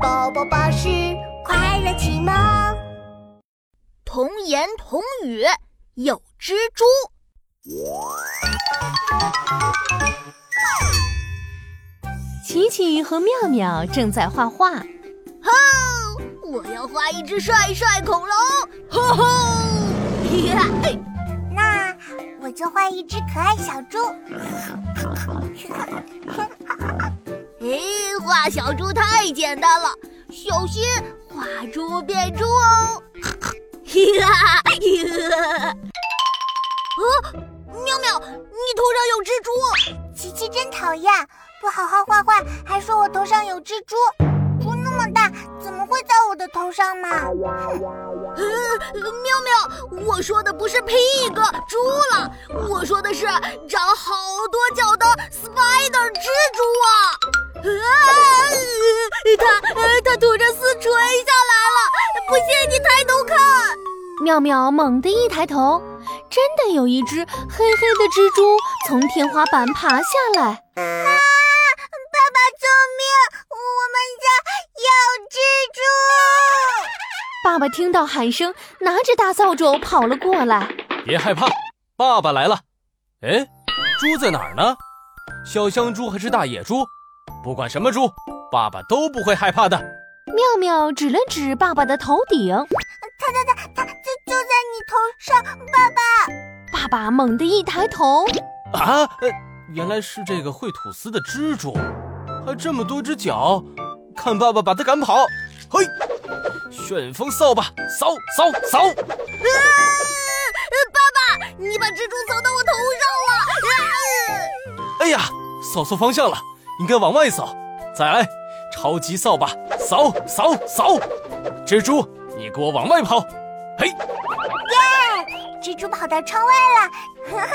宝宝巴士快乐启蒙，童言童语有蜘蛛。琪琪和妙妙正在画画。吼！我要画一只帅帅恐龙。吼吼！那我就画一只可爱小猪。哎，画小猪太简单了，小心画猪变猪哦！哈 哈！啊，妙妙，你头上有蜘蛛！琪琪真讨厌，不好好画画，还说我头上有蜘蛛。猪那么大，怎么会在我的头上嘛？呃，妙妙，我说的不是 pig 猪了，我说的是长好多脚的 spider 蜘蛛啊！啊，它它吐着丝垂下来了，不信你抬头看。妙妙猛地一抬头，真的有一只黑黑的蜘蛛从天花板爬下来。啊！爸爸救命！我们家有蜘蛛！爸爸听到喊声，拿着大扫帚跑了过来。别害怕，爸爸来了。哎，猪在哪儿呢？小香猪还是大野猪？不管什么猪，爸爸都不会害怕的。妙妙指了指爸爸的头顶，它它它它就就在你头上，爸爸！爸爸猛地一抬头，啊，呃，原来是这个会吐丝的蜘蛛，还这么多只脚，看爸爸把它赶跑！嘿，旋风扫把，扫扫扫！啊，爸爸，你把蜘蛛扫到我头上了！啊！哎呀，扫错方向了，应该往外扫。再来，超级扫把，扫扫扫！蜘蛛，你给我往外跑！嘿，耶！蜘蛛跑到窗外了，